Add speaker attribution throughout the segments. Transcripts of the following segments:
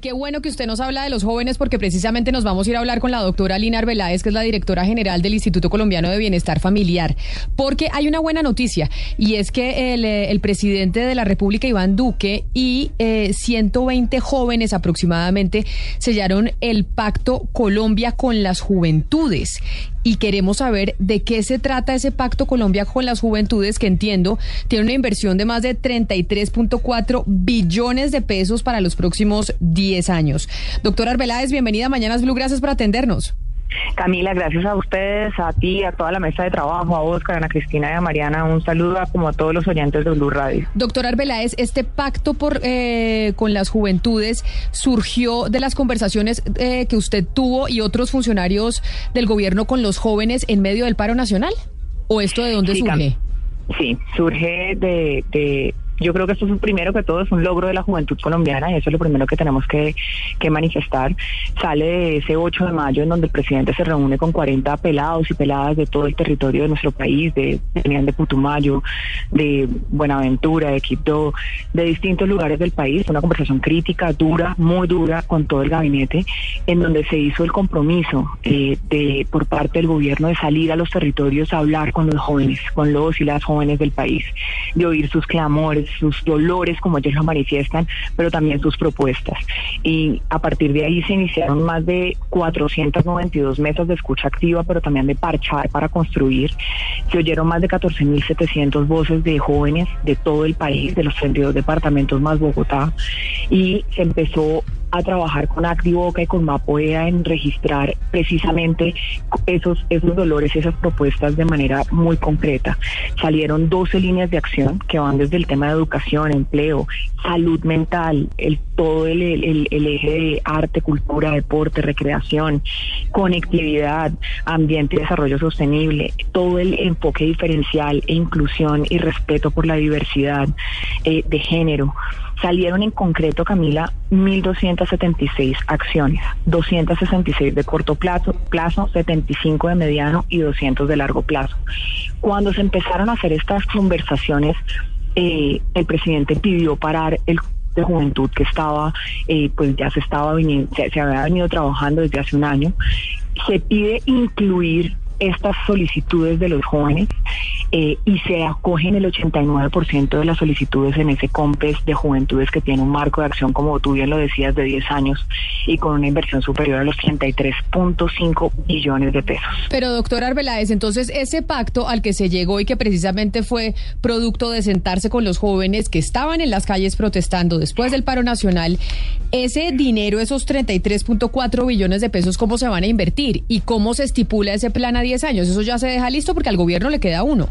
Speaker 1: Qué bueno que usted nos habla de los jóvenes porque precisamente nos vamos a ir a hablar con la doctora Lina Arbeláez, que es la directora general del Instituto Colombiano de Bienestar Familiar, porque hay una buena noticia y es que el, eh, presidente de la República, Iván Duque, y eh, 120 jóvenes aproximadamente sellaron el pacto Colombia con las juventudes y queremos saber de qué se trata ese pacto Colombia con las juventudes, que entiendo tiene una inversión de más de 33.4 billones de pesos para los próximos 10 años. Doctora Arbeláez, bienvenida a Mañanas Blue, gracias por atendernos.
Speaker 2: Camila, gracias a ustedes, a ti, a toda la mesa de trabajo, a Oscar, a Ana Cristina y a Mariana. Un saludo a como a todos los oyentes de Blue Radio.
Speaker 1: Doctor Arbeláez, este pacto por eh, con las juventudes surgió de las conversaciones eh, que usted tuvo y otros funcionarios del gobierno con los jóvenes en medio del paro nacional. ¿O esto de dónde
Speaker 2: Sí,
Speaker 1: surge?
Speaker 2: Sí, surge de, de- yo creo que esto es primero que todo es un logro de la juventud colombiana y eso es lo primero que tenemos que, que manifestar. Sale de ese 8 de mayo en donde el presidente se reúne con 40 pelados y peladas de todo el territorio de nuestro país, de, venían de Putumayo, de Buenaventura, de Quibdó, de distintos lugares del país. Una conversación crítica, dura, muy dura con todo el gabinete, en donde se hizo el compromiso eh, de por parte del gobierno de salir a los territorios a hablar con los jóvenes, con los y las jóvenes del país, de oír sus clamores, sus dolores, como ellos lo manifiestan, pero también sus propuestas. Y a partir de ahí se iniciaron más de 492 mesas de escucha activa, pero también de parchar para construir. Se oyeron más de 14.700 voces de jóvenes de todo el país, de los 32 departamentos más Bogotá, y se empezó a trabajar con Activoca y con Mapoea en registrar precisamente esos, esos dolores esas propuestas de manera muy concreta. Salieron 12 líneas de acción que van desde el tema de educación, empleo, salud mental, el, todo el, el- el eje de arte, cultura, deporte, recreación, conectividad, ambiente y desarrollo sostenible, todo el enfoque diferencial e inclusión y respeto por la diversidad eh, de género. Salieron en concreto, Camila, 1.276 acciones, 266 de corto plazo, plazo, 75 de mediano y 200 de largo plazo. Cuando se empezaron a hacer estas conversaciones, eh, el presidente pidió parar el de juventud que estaba, eh, pues ya se estaba se, se había venido trabajando desde hace un año. Se pide incluir estas solicitudes de los jóvenes eh, y se acogen el 89% de las solicitudes en ese COMPES de juventudes que tiene un marco de acción, como tú bien lo decías, de 10 años y con una inversión superior a los 33.5 billones de pesos.
Speaker 1: Pero doctor Arbeláez, entonces ese pacto al que se llegó y que precisamente fue producto de sentarse con los jóvenes que estaban en las calles protestando después del paro nacional, ese dinero, esos 33.4 billones de pesos, ¿cómo se van a invertir? ¿Y cómo se estipula ese plan a 10 años? Eso ya se deja listo porque al gobierno le queda uno.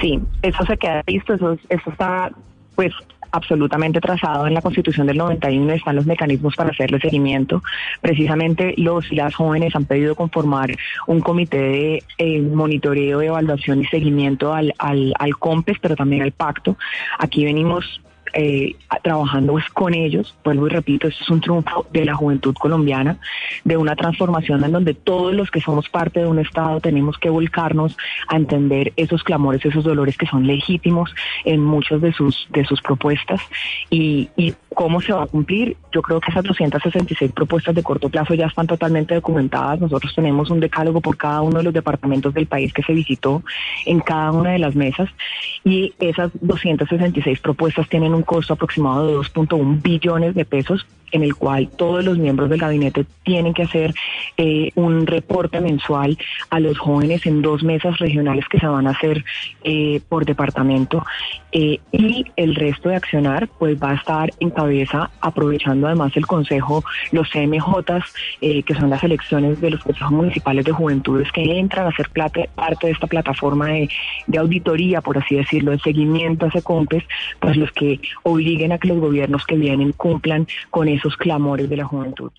Speaker 2: Sí, eso se queda listo, eso, eso está pues absolutamente trazado en la Constitución del 91, están los mecanismos para hacerle seguimiento. Precisamente los y las jóvenes han pedido conformar un comité de eh, monitoreo, evaluación y seguimiento al, al, al COMPES, pero también al pacto. Aquí venimos eh, trabajando pues, con ellos, vuelvo y repito, esto es un triunfo de la juventud colombiana, de una transformación en donde todos los que somos parte de un Estado tenemos que volcarnos a entender esos clamores, esos dolores que son legítimos en muchas de sus, de sus propuestas y, y cómo se va a cumplir. Yo creo que esas 266 propuestas de corto plazo ya están totalmente documentadas. Nosotros tenemos un decálogo por cada uno de los departamentos del país que se visitó en cada una de las mesas y esas 266 propuestas tienen un costo aproximado de 2.1 billones de pesos en el cual todos los miembros del gabinete tienen que hacer eh, un reporte mensual a los jóvenes en dos mesas regionales que se van a hacer eh, por departamento eh, y el resto de accionar pues va a estar en cabeza aprovechando además el consejo los CMJs que son las elecciones de los consejos municipales de juventudes que entran a ser parte de esta plataforma de, de auditoría por así decirlo de seguimiento a ese COMPES pues los que obliguen a que los gobiernos que vienen cumplan con esos clamores de la juventud.